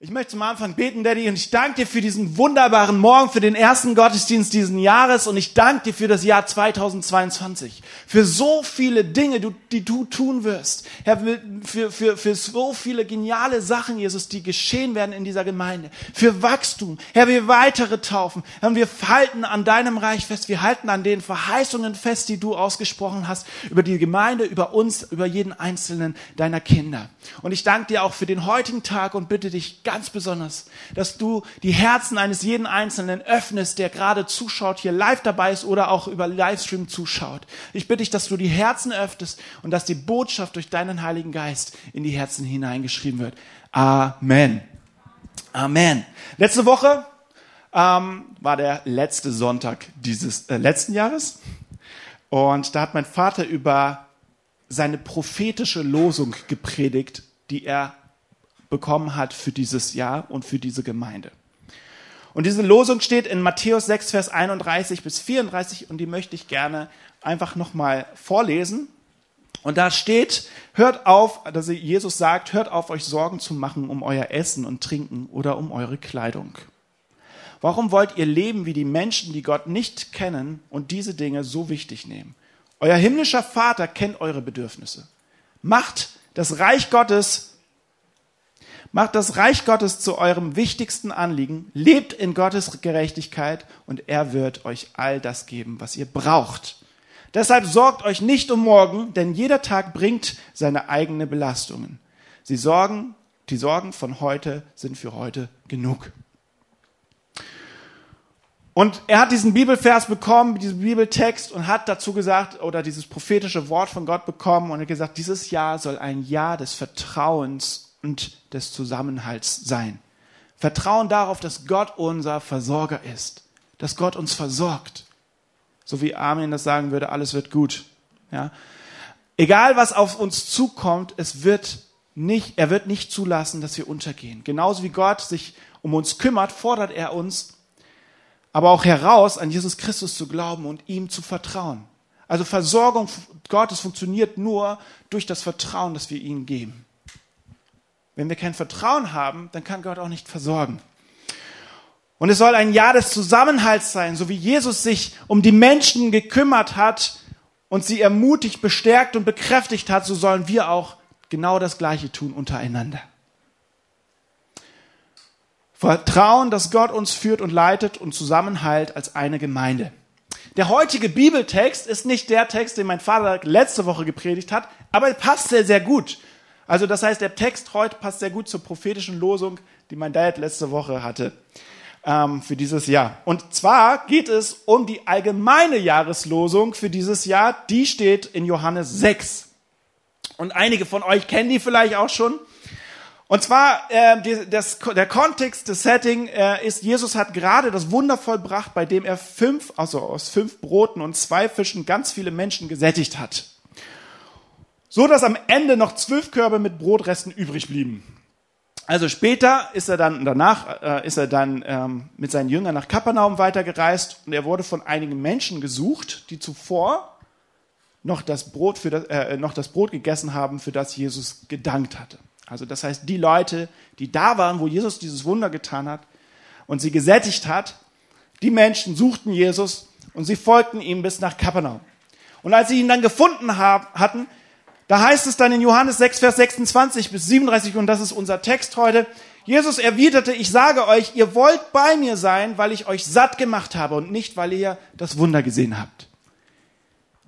Ich möchte zum Anfang beten, Daddy, und ich danke dir für diesen wunderbaren Morgen, für den ersten Gottesdienst diesen Jahres und ich danke dir für das Jahr 2022, für so viele Dinge, die du tun wirst. Herr, für, für, für so viele geniale Sachen, Jesus, die geschehen werden in dieser Gemeinde, für Wachstum. Herr, wir weitere taufen. Herr, wir halten an deinem Reich fest, wir halten an den Verheißungen fest, die du ausgesprochen hast, über die Gemeinde, über uns, über jeden einzelnen deiner Kinder. Und ich danke dir auch für den heutigen Tag und bitte dich ganz besonders, dass du die Herzen eines jeden Einzelnen öffnest, der gerade zuschaut, hier live dabei ist oder auch über Livestream zuschaut. Ich bitte dich, dass du die Herzen öffnest und dass die Botschaft durch deinen Heiligen Geist in die Herzen hineingeschrieben wird. Amen. Amen. Letzte Woche ähm, war der letzte Sonntag dieses äh, letzten Jahres und da hat mein Vater über seine prophetische Losung gepredigt, die er bekommen hat für dieses Jahr und für diese Gemeinde. Und diese Losung steht in Matthäus 6, Vers 31 bis 34 und die möchte ich gerne einfach nochmal vorlesen. Und da steht, hört auf, dass Jesus sagt, hört auf, euch Sorgen zu machen um euer Essen und Trinken oder um eure Kleidung. Warum wollt ihr leben wie die Menschen, die Gott nicht kennen und diese Dinge so wichtig nehmen? Euer himmlischer Vater kennt eure Bedürfnisse. Macht das Reich Gottes Macht das Reich Gottes zu eurem wichtigsten Anliegen, lebt in Gottes Gerechtigkeit und er wird euch all das geben, was ihr braucht. Deshalb sorgt euch nicht um morgen, denn jeder Tag bringt seine eigenen Belastungen. Sie sorgen, die Sorgen von heute sind für heute genug. Und er hat diesen Bibelvers bekommen, diesen Bibeltext und hat dazu gesagt, oder dieses prophetische Wort von Gott bekommen und hat gesagt, dieses Jahr soll ein Jahr des Vertrauens und des Zusammenhalts sein. Vertrauen darauf, dass Gott unser Versorger ist, dass Gott uns versorgt. So wie Armin das sagen würde, alles wird gut. Ja? Egal was auf uns zukommt, es wird nicht, er wird nicht zulassen, dass wir untergehen. Genauso wie Gott sich um uns kümmert, fordert er uns aber auch heraus, an Jesus Christus zu glauben und ihm zu vertrauen. Also Versorgung Gottes funktioniert nur durch das Vertrauen, das wir ihm geben. Wenn wir kein Vertrauen haben, dann kann Gott auch nicht versorgen. Und es soll ein Jahr des Zusammenhalts sein, so wie Jesus sich um die Menschen gekümmert hat und sie ermutigt, bestärkt und bekräftigt hat, so sollen wir auch genau das Gleiche tun untereinander. Vertrauen, dass Gott uns führt und leitet und Zusammenhalt als eine Gemeinde. Der heutige Bibeltext ist nicht der Text, den mein Vater letzte Woche gepredigt hat, aber er passt sehr, sehr gut. Also das heißt, der Text heute passt sehr gut zur prophetischen Losung, die mein Dad letzte Woche hatte ähm, für dieses Jahr. Und zwar geht es um die allgemeine Jahreslosung für dieses Jahr. Die steht in Johannes 6. Und einige von euch kennen die vielleicht auch schon. Und zwar äh, die, das, der Kontext, das Setting äh, ist, Jesus hat gerade das Wunder vollbracht, bei dem er fünf, also aus fünf Broten und zwei Fischen ganz viele Menschen gesättigt hat so dass am Ende noch zwölf Körbe mit Brotresten übrig blieben. Also später ist er dann, danach äh, ist er dann ähm, mit seinen Jüngern nach Kapernaum weitergereist und er wurde von einigen Menschen gesucht, die zuvor noch das Brot, für das, äh, noch das Brot gegessen haben, für das Jesus gedankt hatte. Also das heißt, die Leute, die da waren, wo Jesus dieses Wunder getan hat und sie gesättigt hat, die Menschen suchten Jesus und sie folgten ihm bis nach Kapernaum. Und als sie ihn dann gefunden haben, hatten, da heißt es dann in Johannes 6, Vers 26 bis 37, und das ist unser Text heute, Jesus erwiderte, ich sage euch, ihr wollt bei mir sein, weil ich euch satt gemacht habe und nicht, weil ihr das Wunder gesehen habt.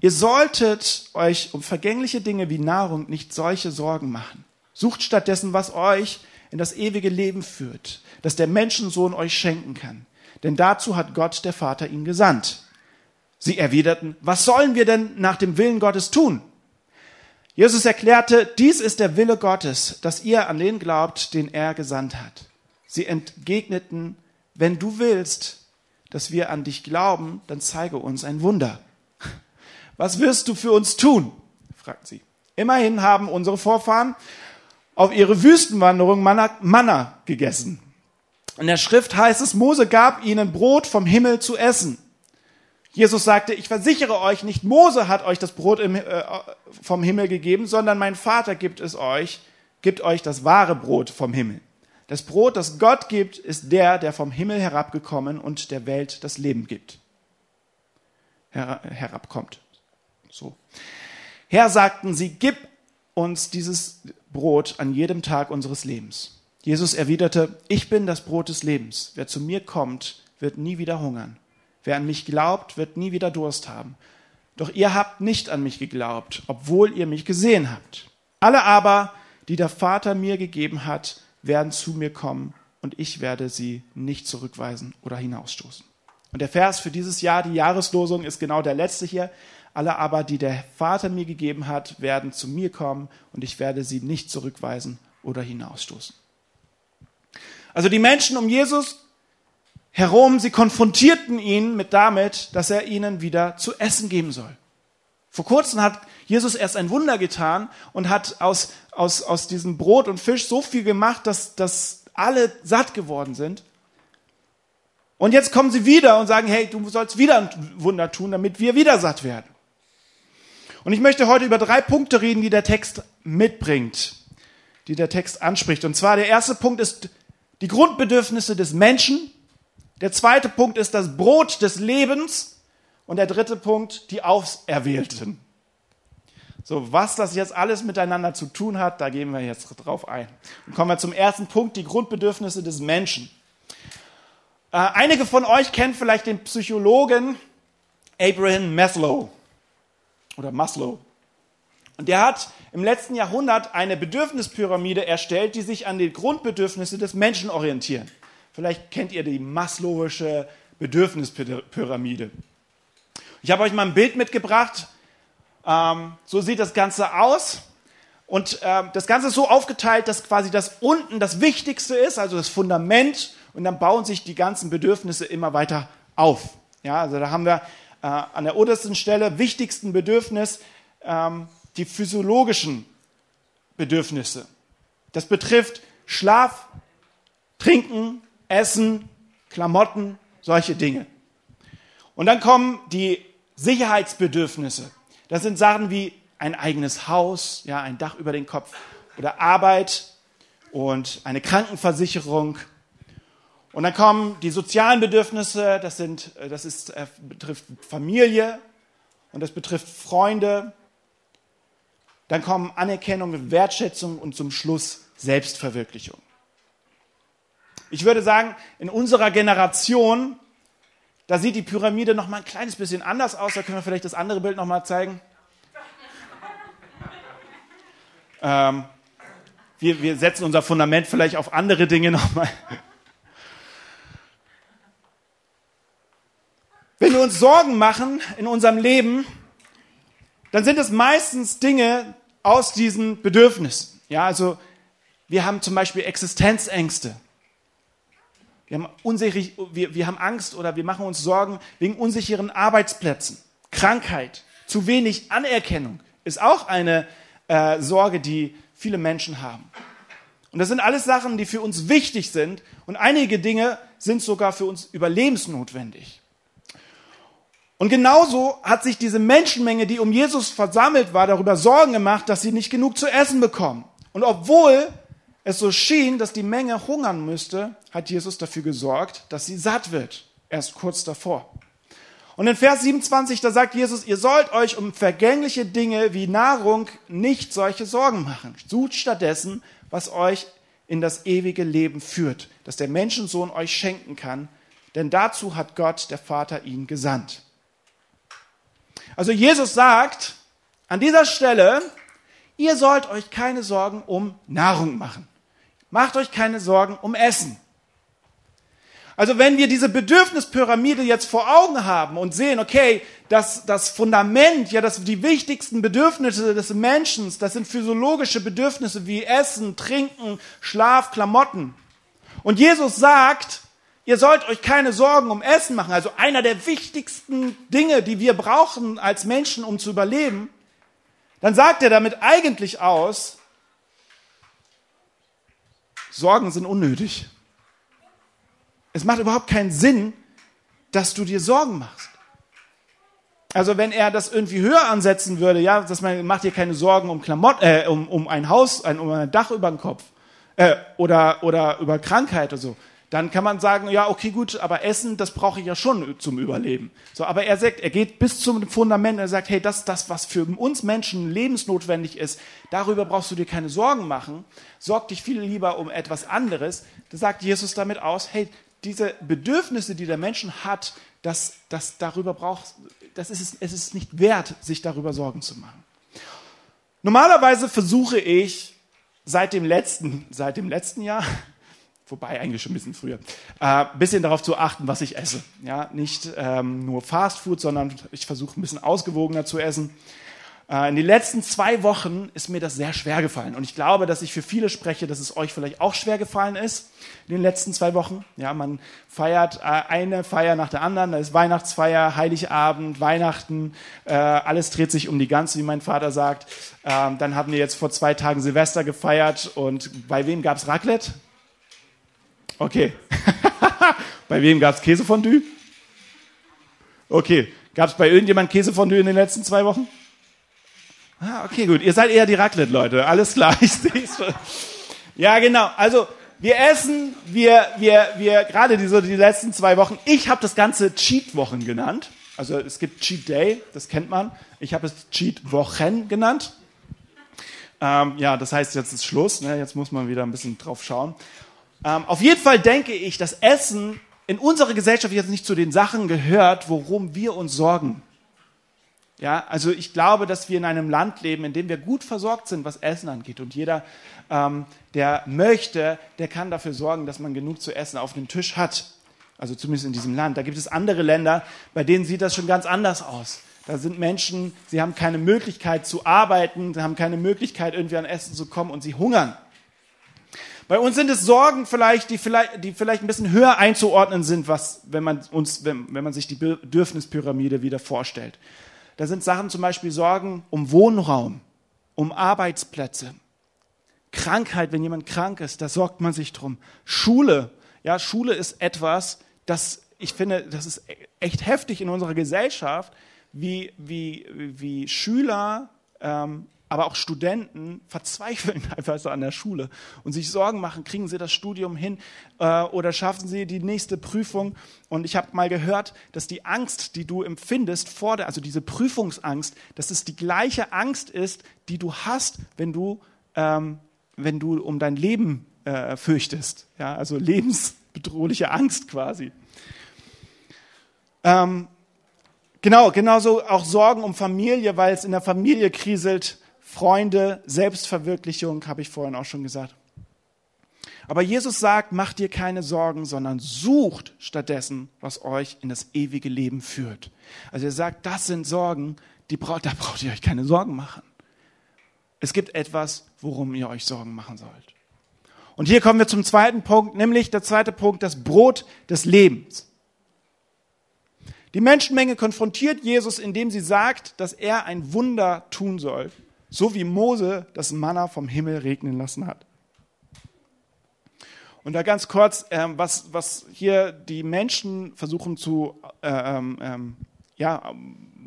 Ihr solltet euch um vergängliche Dinge wie Nahrung nicht solche Sorgen machen. Sucht stattdessen, was euch in das ewige Leben führt, das der Menschensohn euch schenken kann. Denn dazu hat Gott, der Vater, ihn gesandt. Sie erwiderten, was sollen wir denn nach dem Willen Gottes tun? Jesus erklärte, dies ist der Wille Gottes, dass ihr an den glaubt, den er gesandt hat. Sie entgegneten, wenn du willst, dass wir an dich glauben, dann zeige uns ein Wunder. Was wirst du für uns tun? fragt sie. Immerhin haben unsere Vorfahren auf ihre Wüstenwanderung Manna, Manna gegessen. In der Schrift heißt es, Mose gab ihnen Brot vom Himmel zu essen. Jesus sagte, ich versichere euch, nicht Mose hat euch das Brot im, äh, vom Himmel gegeben, sondern mein Vater gibt es euch, gibt euch das wahre Brot vom Himmel. Das Brot, das Gott gibt, ist der, der vom Himmel herabgekommen und der Welt das Leben gibt. Her herabkommt. So. Herr, sagten sie, gib uns dieses Brot an jedem Tag unseres Lebens. Jesus erwiderte, ich bin das Brot des Lebens. Wer zu mir kommt, wird nie wieder hungern. Wer an mich glaubt, wird nie wieder Durst haben. Doch ihr habt nicht an mich geglaubt, obwohl ihr mich gesehen habt. Alle aber, die der Vater mir gegeben hat, werden zu mir kommen und ich werde sie nicht zurückweisen oder hinausstoßen. Und der Vers für dieses Jahr, die Jahreslosung, ist genau der letzte hier. Alle aber, die der Vater mir gegeben hat, werden zu mir kommen und ich werde sie nicht zurückweisen oder hinausstoßen. Also die Menschen um Jesus herum, sie konfrontierten ihn mit damit, dass er ihnen wieder zu essen geben soll. Vor kurzem hat Jesus erst ein Wunder getan und hat aus, aus, aus diesem Brot und Fisch so viel gemacht, dass, dass alle satt geworden sind. Und jetzt kommen sie wieder und sagen, hey, du sollst wieder ein Wunder tun, damit wir wieder satt werden. Und ich möchte heute über drei Punkte reden, die der Text mitbringt, die der Text anspricht. Und zwar der erste Punkt ist die Grundbedürfnisse des Menschen. Der zweite Punkt ist das Brot des Lebens. Und der dritte Punkt, die Auserwählten. So, was das jetzt alles miteinander zu tun hat, da gehen wir jetzt drauf ein. Und kommen wir zum ersten Punkt, die Grundbedürfnisse des Menschen. Äh, einige von euch kennen vielleicht den Psychologen Abraham Maslow oder Maslow. Und der hat im letzten Jahrhundert eine Bedürfnispyramide erstellt, die sich an die Grundbedürfnisse des Menschen orientieren. Vielleicht kennt ihr die Maslowische Bedürfnispyramide. Ich habe euch mal ein Bild mitgebracht. Ähm, so sieht das Ganze aus. Und ähm, das Ganze ist so aufgeteilt, dass quasi das unten das Wichtigste ist, also das Fundament, und dann bauen sich die ganzen Bedürfnisse immer weiter auf. Ja, also da haben wir äh, an der obersten Stelle wichtigsten Bedürfnis ähm, die physiologischen Bedürfnisse. Das betrifft Schlaf, Trinken, Essen, Klamotten, solche Dinge. Und dann kommen die Sicherheitsbedürfnisse. Das sind Sachen wie ein eigenes Haus, ja, ein Dach über den Kopf oder Arbeit und eine Krankenversicherung. Und dann kommen die sozialen Bedürfnisse, das, sind, äh, das ist, äh, betrifft Familie und das betrifft Freunde. Dann kommen Anerkennung, Wertschätzung und zum Schluss Selbstverwirklichung. Ich würde sagen, in unserer Generation da sieht die Pyramide noch mal ein kleines bisschen anders aus. Da können wir vielleicht das andere Bild noch mal zeigen. Ähm, wir, wir setzen unser Fundament vielleicht auf andere Dinge noch mal. Wenn wir uns Sorgen machen in unserem Leben, dann sind es meistens Dinge aus diesen Bedürfnissen. Ja, also wir haben zum Beispiel Existenzängste. Wir haben, unsicher, wir, wir haben Angst oder wir machen uns Sorgen wegen unsicheren Arbeitsplätzen. Krankheit, zu wenig Anerkennung ist auch eine äh, Sorge, die viele Menschen haben. Und das sind alles Sachen, die für uns wichtig sind und einige Dinge sind sogar für uns überlebensnotwendig. Und genauso hat sich diese Menschenmenge, die um Jesus versammelt war, darüber Sorgen gemacht, dass sie nicht genug zu essen bekommen. Und obwohl es so schien, dass die Menge hungern müsste, hat Jesus dafür gesorgt, dass sie satt wird. Erst kurz davor. Und in Vers 27, da sagt Jesus, ihr sollt euch um vergängliche Dinge wie Nahrung nicht solche Sorgen machen. Sucht stattdessen, was euch in das ewige Leben führt, das der Menschensohn euch schenken kann, denn dazu hat Gott, der Vater, ihn gesandt. Also Jesus sagt an dieser Stelle, ihr sollt euch keine Sorgen um Nahrung machen. Macht euch keine Sorgen um Essen. Also wenn wir diese Bedürfnispyramide jetzt vor Augen haben und sehen, okay, das, das Fundament, ja, das, die wichtigsten Bedürfnisse des Menschen, das sind physiologische Bedürfnisse wie Essen, Trinken, Schlaf, Klamotten. Und Jesus sagt, ihr sollt euch keine Sorgen um Essen machen. Also einer der wichtigsten Dinge, die wir brauchen als Menschen, um zu überleben. Dann sagt er damit eigentlich aus, Sorgen sind unnötig. Es macht überhaupt keinen Sinn, dass du dir Sorgen machst. Also wenn er das irgendwie höher ansetzen würde, ja, dass man macht dir keine Sorgen um Klamotten, äh, um, um ein Haus, ein, um ein Dach über dem Kopf, äh, oder, oder über Krankheit oder so, dann kann man sagen, ja, okay, gut, aber Essen, das brauche ich ja schon zum Überleben. So, aber er sagt, er geht bis zum Fundament, er sagt, hey, das das, was für uns Menschen lebensnotwendig ist. Darüber brauchst du dir keine Sorgen machen. Sorg dich viel lieber um etwas anderes. Da sagt Jesus damit aus, hey, diese Bedürfnisse, die der Menschen hat, das, das darüber braucht, das ist es, es ist nicht wert, sich darüber Sorgen zu machen. Normalerweise versuche ich seit dem letzten, seit dem letzten Jahr, wobei eigentlich schon ein bisschen früher, ein äh, bisschen darauf zu achten, was ich esse. Ja, nicht ähm, nur Fast Food, sondern ich versuche ein bisschen ausgewogener zu essen. Äh, in den letzten zwei Wochen ist mir das sehr schwer gefallen. Und ich glaube, dass ich für viele spreche, dass es euch vielleicht auch schwer gefallen ist in den letzten zwei Wochen. Ja, man feiert äh, eine Feier nach der anderen. Da ist Weihnachtsfeier, Heiligabend, Weihnachten. Äh, alles dreht sich um die ganze, wie mein Vater sagt. Ähm, dann haben wir jetzt vor zwei Tagen Silvester gefeiert. Und bei wem gab es Raclette? Okay. bei wem gab es Käsefondue? Okay. Gab es bei irgendjemand Käsefondue in den letzten zwei Wochen? Ah, okay, gut. Ihr seid eher die Raclette-Leute. Alles klar, ich sehe schon. Ja, genau. Also, wir essen, wir, wir, wir, gerade diese, die letzten zwei Wochen, ich habe das Ganze Cheat-Wochen genannt. Also, es gibt Cheat Day, das kennt man. Ich habe es Cheat-Wochen genannt. Ähm, ja, das heißt, jetzt ist Schluss. Ne? Jetzt muss man wieder ein bisschen drauf schauen. Ähm, auf jeden Fall denke ich, dass Essen in unserer Gesellschaft jetzt nicht zu den Sachen gehört, worum wir uns sorgen. Ja, also ich glaube, dass wir in einem Land leben, in dem wir gut versorgt sind, was Essen angeht. Und jeder, ähm, der möchte, der kann dafür sorgen, dass man genug zu essen auf dem Tisch hat. Also zumindest in diesem Land. Da gibt es andere Länder, bei denen sieht das schon ganz anders aus. Da sind Menschen, sie haben keine Möglichkeit zu arbeiten, sie haben keine Möglichkeit, irgendwie an Essen zu kommen und sie hungern. Bei uns sind es Sorgen vielleicht, die vielleicht, die vielleicht ein bisschen höher einzuordnen sind, was, wenn man uns, wenn, wenn man sich die Bedürfnispyramide wieder vorstellt. Da sind Sachen zum Beispiel Sorgen um Wohnraum, um Arbeitsplätze. Krankheit, wenn jemand krank ist, da sorgt man sich drum. Schule, ja, Schule ist etwas, das ich finde, das ist echt heftig in unserer Gesellschaft, wie, wie, wie Schüler ähm, aber auch Studenten verzweifeln teilweise an der Schule und sich Sorgen machen, kriegen sie das Studium hin äh, oder schaffen sie die nächste Prüfung. Und ich habe mal gehört, dass die Angst, die du empfindest vor der, also diese Prüfungsangst, dass es die gleiche Angst ist, die du hast, wenn du, ähm, wenn du um dein Leben äh, fürchtest. Ja, also lebensbedrohliche Angst quasi. Ähm, Genau, genauso auch Sorgen um Familie, weil es in der Familie kriselt. Freunde, Selbstverwirklichung, habe ich vorhin auch schon gesagt. Aber Jesus sagt, macht dir keine Sorgen, sondern sucht stattdessen, was euch in das ewige Leben führt. Also er sagt, das sind Sorgen, die braucht, da braucht ihr euch keine Sorgen machen. Es gibt etwas, worum ihr euch Sorgen machen sollt. Und hier kommen wir zum zweiten Punkt, nämlich der zweite Punkt, das Brot des Lebens. Die Menschenmenge konfrontiert Jesus, indem sie sagt, dass er ein Wunder tun soll so wie Mose das Manna vom Himmel regnen lassen hat. Und da ganz kurz, ähm, was, was hier die Menschen versuchen zu, äh, ähm, ähm, ja,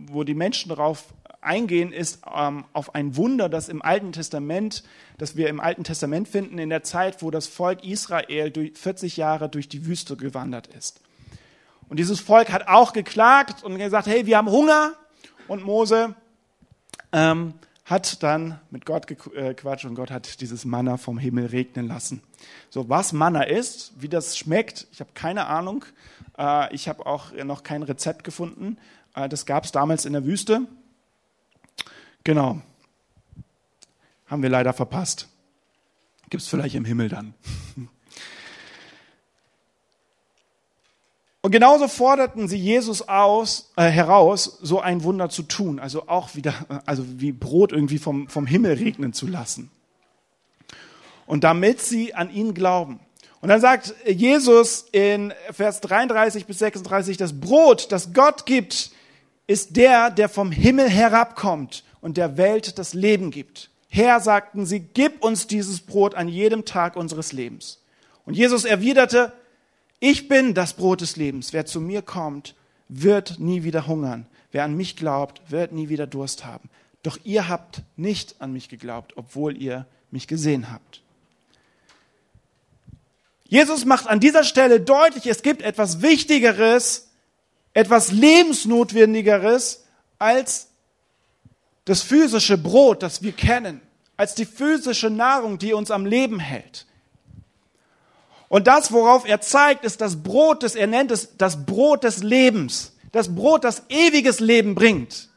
wo die Menschen darauf eingehen, ist ähm, auf ein Wunder, das im Alten Testament, das wir im Alten Testament finden, in der Zeit, wo das Volk Israel durch 40 Jahre durch die Wüste gewandert ist. Und dieses Volk hat auch geklagt und gesagt, hey, wir haben Hunger. Und Mose ähm, hat dann mit Gott gequatscht äh, und Gott hat dieses Manna vom Himmel regnen lassen. So, was Manna ist, wie das schmeckt, ich habe keine Ahnung. Äh, ich habe auch noch kein Rezept gefunden. Äh, das gab es damals in der Wüste. Genau. Haben wir leider verpasst. Gibt es vielleicht im Himmel dann. Und genauso forderten sie Jesus aus, äh, heraus, so ein Wunder zu tun, also auch wieder, äh, also wie Brot irgendwie vom, vom Himmel regnen zu lassen. Und damit sie an ihn glauben. Und dann sagt Jesus in Vers 33 bis 36, das Brot, das Gott gibt, ist der, der vom Himmel herabkommt und der Welt das Leben gibt. Herr, sagten sie, gib uns dieses Brot an jedem Tag unseres Lebens. Und Jesus erwiderte, ich bin das Brot des Lebens. Wer zu mir kommt, wird nie wieder hungern. Wer an mich glaubt, wird nie wieder Durst haben. Doch ihr habt nicht an mich geglaubt, obwohl ihr mich gesehen habt. Jesus macht an dieser Stelle deutlich, es gibt etwas Wichtigeres, etwas Lebensnotwendigeres als das physische Brot, das wir kennen, als die physische Nahrung, die uns am Leben hält. Und das, worauf er zeigt, ist das Brot, das er nennt es das Brot des Lebens, das Brot, das ewiges Leben bringt.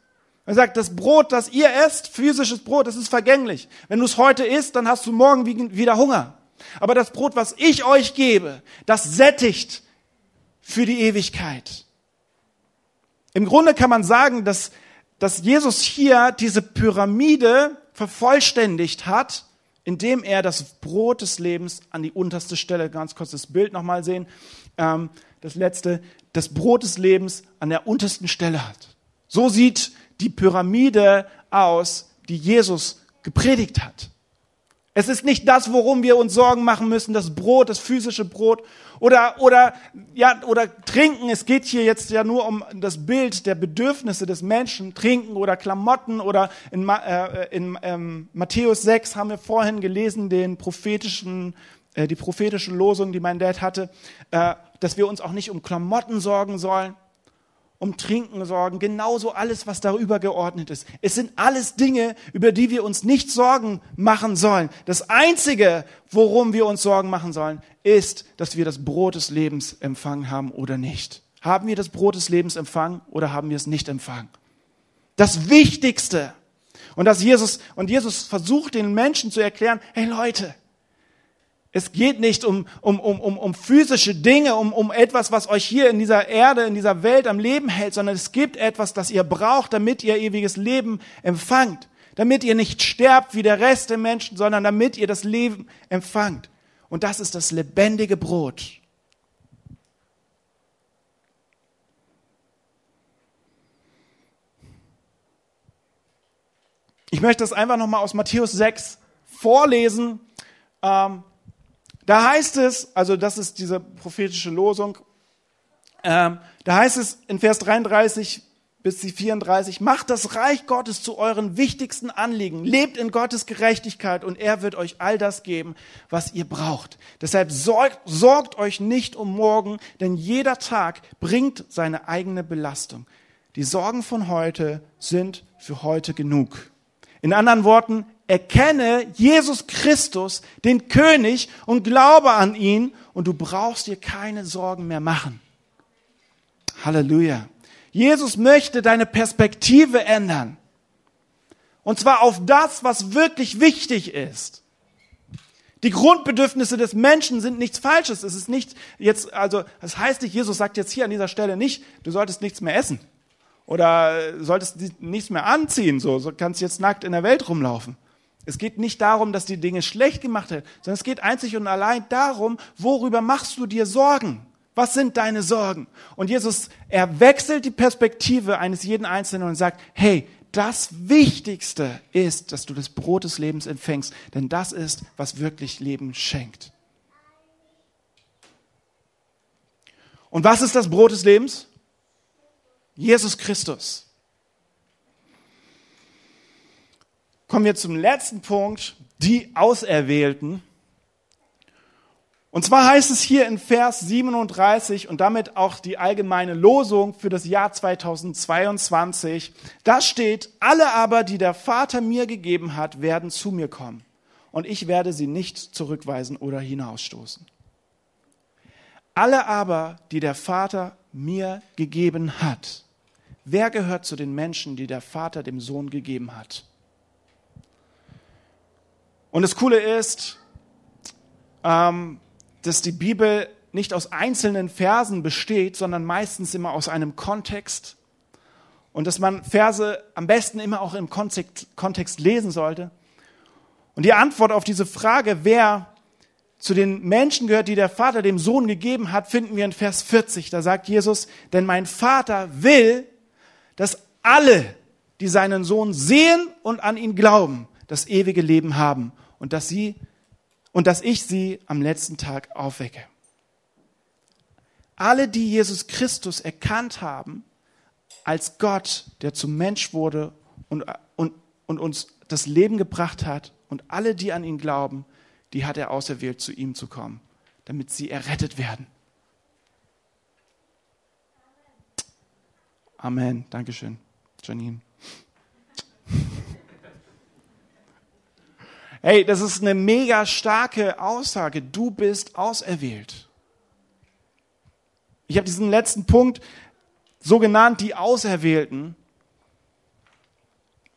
Er sagt, das Brot, das ihr esst, physisches Brot, das ist vergänglich. Wenn du es heute isst, dann hast du morgen wieder Hunger. Aber das Brot, was ich euch gebe, das sättigt für die Ewigkeit. Im Grunde kann man sagen, dass, dass Jesus hier diese Pyramide vervollständigt hat, indem er das Brot des Lebens an die unterste Stelle, ganz kurz das Bild nochmal sehen, ähm, das letzte, das Brot des Lebens an der untersten Stelle hat. So sieht die Pyramide aus, die Jesus gepredigt hat. Es ist nicht das, worum wir uns Sorgen machen müssen, das Brot, das physische Brot. Oder, oder, ja, oder trinken. Es geht hier jetzt ja nur um das Bild der Bedürfnisse des Menschen, trinken oder Klamotten oder in, äh, in ähm, Matthäus 6 haben wir vorhin gelesen, den prophetischen, äh, die prophetische Losung, die mein Dad hatte, äh, dass wir uns auch nicht um Klamotten sorgen sollen um Trinken sorgen, genauso alles, was darüber geordnet ist. Es sind alles Dinge, über die wir uns nicht Sorgen machen sollen. Das Einzige, worum wir uns Sorgen machen sollen, ist, dass wir das Brot des Lebens empfangen haben oder nicht. Haben wir das Brot des Lebens empfangen oder haben wir es nicht empfangen? Das Wichtigste. Und dass Jesus, und Jesus versucht den Menschen zu erklären, hey Leute, es geht nicht um, um, um, um, um physische Dinge, um, um etwas, was euch hier in dieser Erde, in dieser Welt am Leben hält, sondern es gibt etwas, das ihr braucht, damit ihr ewiges Leben empfangt. Damit ihr nicht sterbt wie der Rest der Menschen, sondern damit ihr das Leben empfangt. Und das ist das lebendige Brot. Ich möchte das einfach nochmal aus Matthäus 6 vorlesen. Ähm, da heißt es, also das ist diese prophetische Losung, ähm, da heißt es in Vers 33 bis 34, macht das Reich Gottes zu euren wichtigsten Anliegen, lebt in Gottes Gerechtigkeit und er wird euch all das geben, was ihr braucht. Deshalb sorgt, sorgt euch nicht um morgen, denn jeder Tag bringt seine eigene Belastung. Die Sorgen von heute sind für heute genug. In anderen Worten, erkenne Jesus Christus, den König, und glaube an ihn, und du brauchst dir keine Sorgen mehr machen. Halleluja. Jesus möchte deine Perspektive ändern. Und zwar auf das, was wirklich wichtig ist. Die Grundbedürfnisse des Menschen sind nichts Falsches. Es ist nicht jetzt, also, das heißt nicht, Jesus sagt jetzt hier an dieser Stelle nicht, du solltest nichts mehr essen. Oder solltest nichts mehr anziehen, so, so kannst jetzt nackt in der Welt rumlaufen. Es geht nicht darum, dass die Dinge schlecht gemacht werden, sondern es geht einzig und allein darum, worüber machst du dir Sorgen? Was sind deine Sorgen? Und Jesus, er wechselt die Perspektive eines jeden Einzelnen und sagt, hey, das Wichtigste ist, dass du das Brot des Lebens empfängst, denn das ist, was wirklich Leben schenkt. Und was ist das Brot des Lebens? Jesus Christus. Kommen wir zum letzten Punkt, die Auserwählten. Und zwar heißt es hier in Vers 37 und damit auch die allgemeine Losung für das Jahr 2022, da steht, alle aber, die der Vater mir gegeben hat, werden zu mir kommen und ich werde sie nicht zurückweisen oder hinausstoßen. Alle aber, die der Vater mir gegeben hat. Wer gehört zu den Menschen, die der Vater dem Sohn gegeben hat? Und das Coole ist, ähm, dass die Bibel nicht aus einzelnen Versen besteht, sondern meistens immer aus einem Kontext. Und dass man Verse am besten immer auch im Kontext, Kontext lesen sollte. Und die Antwort auf diese Frage, wer zu den Menschen gehört, die der Vater dem Sohn gegeben hat, finden wir in Vers 40. Da sagt Jesus, denn mein Vater will, dass alle, die seinen Sohn sehen und an ihn glauben, das ewige Leben haben und dass sie und dass ich sie am letzten Tag aufwecke. Alle, die Jesus Christus erkannt haben als Gott, der zum Mensch wurde und, und, und uns das Leben gebracht hat, und alle, die an ihn glauben, die hat er auserwählt, zu ihm zu kommen. damit sie errettet werden. Amen. Dankeschön, Janine. Hey, das ist eine mega starke Aussage. Du bist auserwählt. Ich habe diesen letzten Punkt so genannt, die Auserwählten.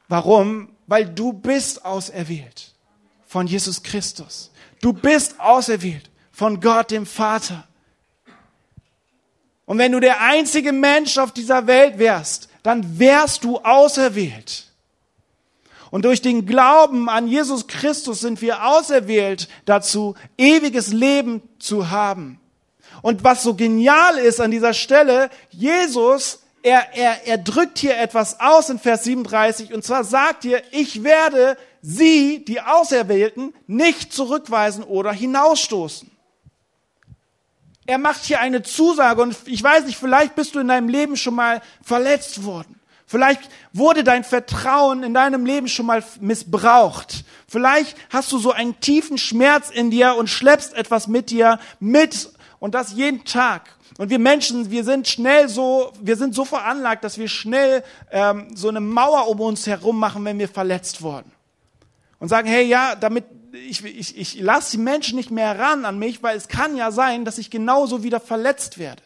Warum? Weil du bist auserwählt von Jesus Christus. Du bist auserwählt von Gott, dem Vater. Und wenn du der einzige Mensch auf dieser Welt wärst, dann wärst du auserwählt. Und durch den Glauben an Jesus Christus sind wir auserwählt dazu, ewiges Leben zu haben. Und was so genial ist an dieser Stelle, Jesus, er, er, er drückt hier etwas aus in Vers 37 und zwar sagt hier, ich werde sie, die Auserwählten, nicht zurückweisen oder hinausstoßen. Er macht hier eine Zusage und ich weiß nicht, vielleicht bist du in deinem Leben schon mal verletzt worden. Vielleicht wurde dein Vertrauen in deinem Leben schon mal missbraucht. Vielleicht hast du so einen tiefen Schmerz in dir und schleppst etwas mit dir mit und das jeden Tag. Und wir Menschen, wir sind schnell so, wir sind so veranlagt, dass wir schnell ähm, so eine Mauer um uns herum machen, wenn wir verletzt wurden. Und sagen, hey, ja, damit ich, ich, ich lasse die Menschen nicht mehr ran an mich, weil es kann ja sein, dass ich genauso wieder verletzt werde.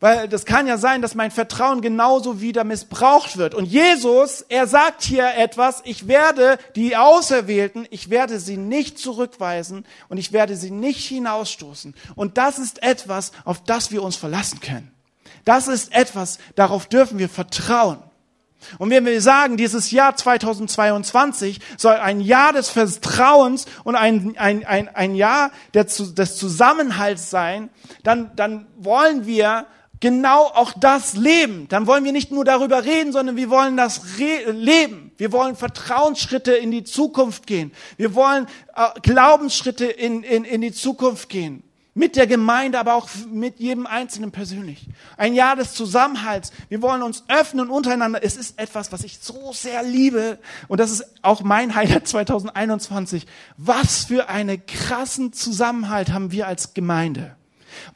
Weil das kann ja sein, dass mein Vertrauen genauso wieder missbraucht wird. Und Jesus, er sagt hier etwas, ich werde die Auserwählten, ich werde sie nicht zurückweisen und ich werde sie nicht hinausstoßen. Und das ist etwas, auf das wir uns verlassen können. Das ist etwas, darauf dürfen wir vertrauen. Und wenn wir sagen, dieses Jahr 2022 soll ein Jahr des Vertrauens und ein, ein, ein, ein Jahr des Zusammenhalts sein, dann, dann wollen wir genau auch das leben. Dann wollen wir nicht nur darüber reden, sondern wir wollen das leben. Wir wollen Vertrauensschritte in die Zukunft gehen. Wir wollen äh, Glaubensschritte in, in, in die Zukunft gehen. Mit der Gemeinde, aber auch mit jedem Einzelnen persönlich. Ein Jahr des Zusammenhalts. Wir wollen uns öffnen untereinander. Es ist etwas, was ich so sehr liebe. Und das ist auch mein Highlight 2021. Was für einen krassen Zusammenhalt haben wir als Gemeinde.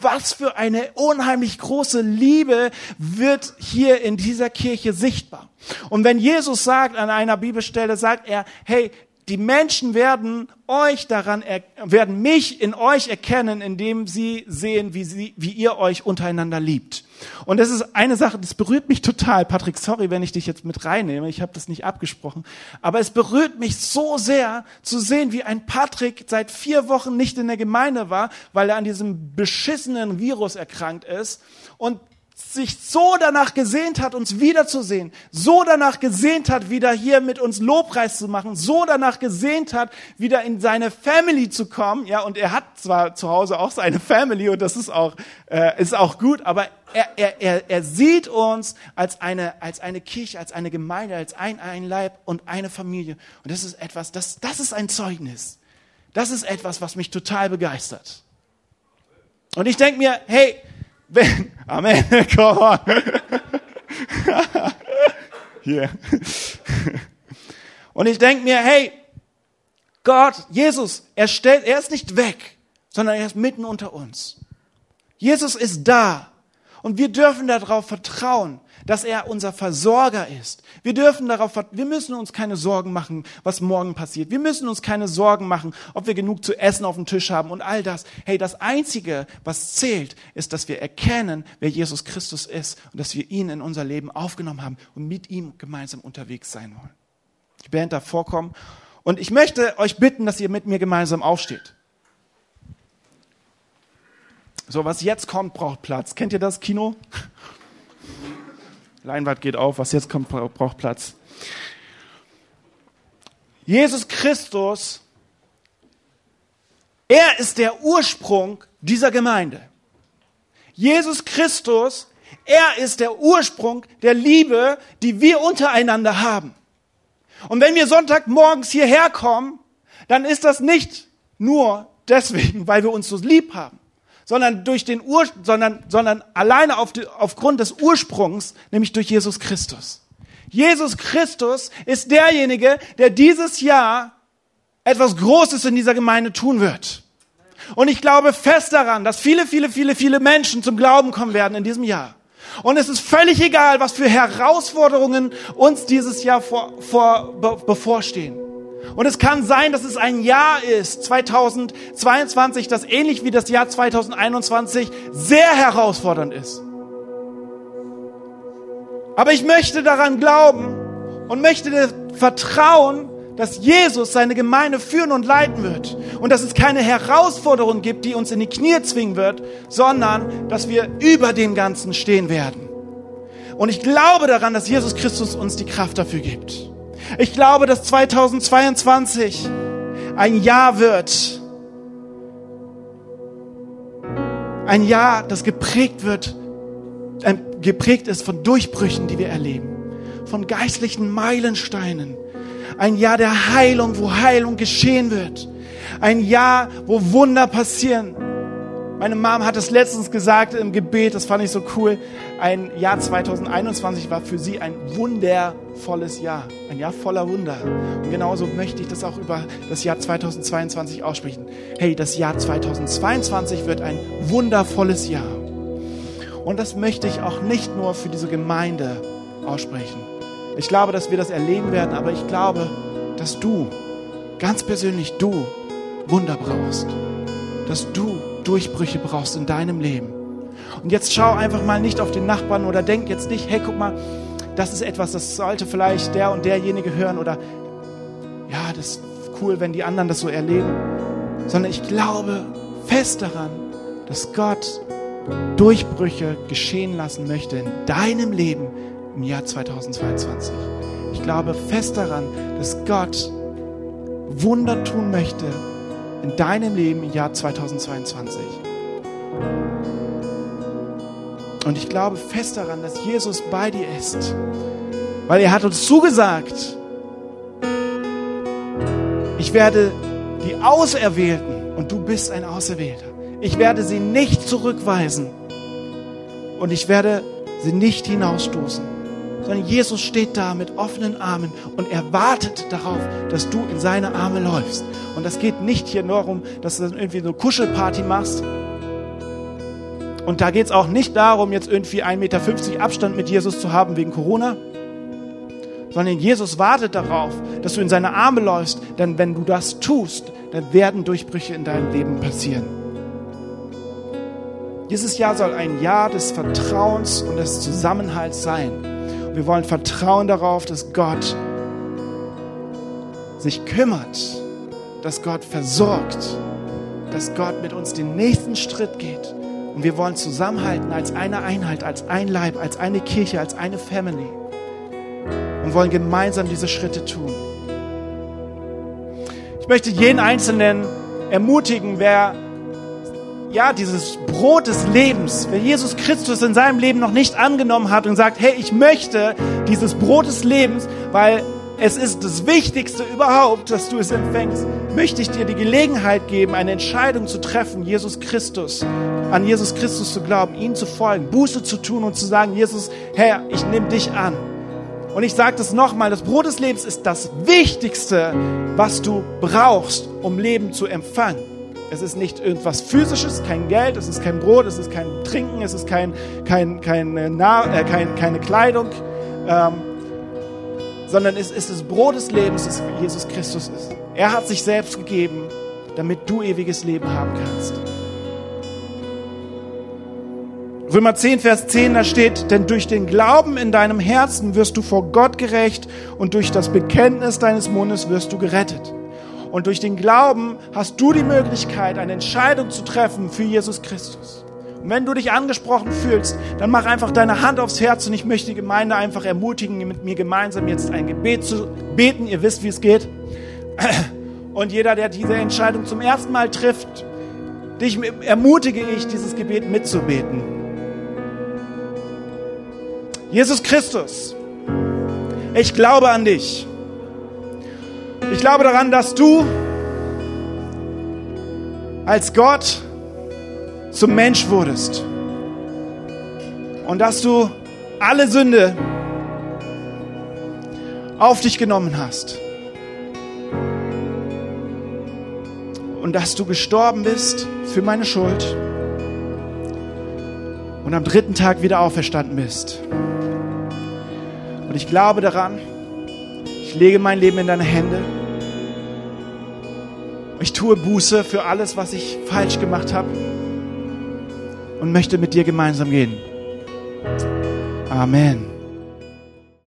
Was für eine unheimlich große Liebe wird hier in dieser Kirche sichtbar. Und wenn Jesus sagt an einer Bibelstelle, sagt er, hey, die Menschen werden euch daran, werden mich in euch erkennen, indem sie sehen, wie, sie, wie ihr euch untereinander liebt. Und das ist eine Sache, das berührt mich total. Patrick, sorry, wenn ich dich jetzt mit reinnehme, ich habe das nicht abgesprochen. Aber es berührt mich so sehr zu sehen, wie ein Patrick seit vier Wochen nicht in der Gemeinde war, weil er an diesem beschissenen Virus erkrankt ist. Und sich so danach gesehnt hat, uns wiederzusehen, so danach gesehnt hat, wieder hier mit uns Lobpreis zu machen, so danach gesehnt hat, wieder in seine Family zu kommen. Ja, und er hat zwar zu Hause auch seine Family und das ist auch, äh, ist auch gut, aber er, er, er, er sieht uns als eine, als eine Kirche, als eine Gemeinde, als ein, ein Leib und eine Familie. Und das ist etwas, das, das ist ein Zeugnis. Das ist etwas, was mich total begeistert. Und ich denke mir, hey, wenn, Amen, come on. Hier. Und ich denke mir, hey, Gott, Jesus, er stellt, er ist nicht weg, sondern er ist mitten unter uns. Jesus ist da. Und wir dürfen darauf vertrauen, dass er unser Versorger ist. Wir dürfen darauf, wir müssen uns keine Sorgen machen, was morgen passiert. Wir müssen uns keine Sorgen machen, ob wir genug zu essen auf dem Tisch haben und all das. Hey, das einzige, was zählt, ist, dass wir erkennen, wer Jesus Christus ist und dass wir ihn in unser Leben aufgenommen haben und mit ihm gemeinsam unterwegs sein wollen. Die Band darf vorkommen. Und ich möchte euch bitten, dass ihr mit mir gemeinsam aufsteht. So, was jetzt kommt, braucht Platz. Kennt ihr das Kino? Leinwand geht auf, was jetzt kommt, braucht Platz. Jesus Christus, er ist der Ursprung dieser Gemeinde. Jesus Christus, er ist der Ursprung der Liebe, die wir untereinander haben. Und wenn wir Sonntagmorgens hierher kommen, dann ist das nicht nur deswegen, weil wir uns so lieb haben, sondern durch den Ur, sondern, sondern alleine auf die, aufgrund des Ursprungs, nämlich durch Jesus Christus. Jesus Christus ist derjenige, der dieses Jahr etwas Großes in dieser Gemeinde tun wird. Und ich glaube fest daran, dass viele, viele, viele, viele Menschen zum Glauben kommen werden in diesem Jahr. Und es ist völlig egal, was für Herausforderungen uns dieses Jahr vor, vor, be, bevorstehen. Und es kann sein, dass es ein Jahr ist, 2022, das ähnlich wie das Jahr 2021 sehr herausfordernd ist. Aber ich möchte daran glauben und möchte vertrauen, dass Jesus seine Gemeinde führen und leiten wird und dass es keine Herausforderung gibt, die uns in die Knie zwingen wird, sondern dass wir über dem Ganzen stehen werden. Und ich glaube daran, dass Jesus Christus uns die Kraft dafür gibt. Ich glaube, dass 2022 ein Jahr wird, ein Jahr, das geprägt wird, äh, geprägt ist von Durchbrüchen, die wir erleben, von geistlichen Meilensteinen, ein Jahr der Heilung, wo Heilung geschehen wird. Ein Jahr, wo Wunder passieren. Meine Mom hat es letztens gesagt im Gebet, das fand ich so cool. Ein Jahr 2021 war für sie ein wundervolles Jahr. Ein Jahr voller Wunder. Und genauso möchte ich das auch über das Jahr 2022 aussprechen. Hey, das Jahr 2022 wird ein wundervolles Jahr. Und das möchte ich auch nicht nur für diese Gemeinde aussprechen. Ich glaube, dass wir das erleben werden, aber ich glaube, dass du, ganz persönlich du, Wunder brauchst. Dass du Durchbrüche brauchst in deinem Leben. Und jetzt schau einfach mal nicht auf den Nachbarn oder denk jetzt nicht, hey, guck mal, das ist etwas, das sollte vielleicht der und derjenige hören oder ja, das ist cool, wenn die anderen das so erleben. Sondern ich glaube fest daran, dass Gott Durchbrüche geschehen lassen möchte in deinem Leben, im Jahr 2022. Ich glaube fest daran, dass Gott Wunder tun möchte in deinem Leben im Jahr 2022. Und ich glaube fest daran, dass Jesus bei dir ist, weil er hat uns zugesagt, ich werde die Auserwählten und du bist ein Auserwählter. Ich werde sie nicht zurückweisen und ich werde sie nicht hinausstoßen sondern Jesus steht da mit offenen Armen und er wartet darauf, dass du in seine Arme läufst. Und das geht nicht hier nur darum, dass du irgendwie so eine Kuschelparty machst. Und da geht es auch nicht darum, jetzt irgendwie 1,50 Meter Abstand mit Jesus zu haben wegen Corona, sondern Jesus wartet darauf, dass du in seine Arme läufst, denn wenn du das tust, dann werden Durchbrüche in deinem Leben passieren. Dieses Jahr soll ein Jahr des Vertrauens und des Zusammenhalts sein. Wir wollen vertrauen darauf, dass Gott sich kümmert, dass Gott versorgt, dass Gott mit uns den nächsten Schritt geht. Und wir wollen zusammenhalten als eine Einheit, als ein Leib, als eine Kirche, als eine Family. Und wollen gemeinsam diese Schritte tun. Ich möchte jeden Einzelnen ermutigen, wer ja, dieses Brot des Lebens, wer Jesus Christus in seinem Leben noch nicht angenommen hat und sagt, hey, ich möchte dieses Brot des Lebens, weil es ist das Wichtigste überhaupt, dass du es empfängst, möchte ich dir die Gelegenheit geben, eine Entscheidung zu treffen, Jesus Christus, an Jesus Christus zu glauben, ihm zu folgen, Buße zu tun und zu sagen, Jesus, Herr, ich nehme dich an. Und ich sage das nochmal, das Brot des Lebens ist das Wichtigste, was du brauchst, um Leben zu empfangen. Es ist nicht irgendwas Physisches, kein Geld, es ist kein Brot, es ist kein Trinken, es ist kein, kein, kein, äh, äh, kein keine Kleidung, ähm, sondern es ist das Brot des Lebens, das Jesus Christus ist. Er hat sich selbst gegeben, damit du ewiges Leben haben kannst. Römer 10, Vers 10, da steht, denn durch den Glauben in deinem Herzen wirst du vor Gott gerecht und durch das Bekenntnis deines Mundes wirst du gerettet. Und durch den Glauben hast du die Möglichkeit, eine Entscheidung zu treffen für Jesus Christus. Und wenn du dich angesprochen fühlst, dann mach einfach deine Hand aufs Herz und ich möchte die Gemeinde einfach ermutigen, mit mir gemeinsam jetzt ein Gebet zu beten. Ihr wisst, wie es geht. Und jeder, der diese Entscheidung zum ersten Mal trifft, dich ermutige ich, dieses Gebet mitzubeten. Jesus Christus, ich glaube an dich. Ich glaube daran, dass du als Gott zum Mensch wurdest und dass du alle Sünde auf dich genommen hast. und dass du gestorben bist für meine Schuld und am dritten Tag wieder auferstanden bist. Und ich glaube daran, ich lege mein Leben in deine Hände. Ich tue Buße für alles, was ich falsch gemacht habe und möchte mit dir gemeinsam gehen. Amen.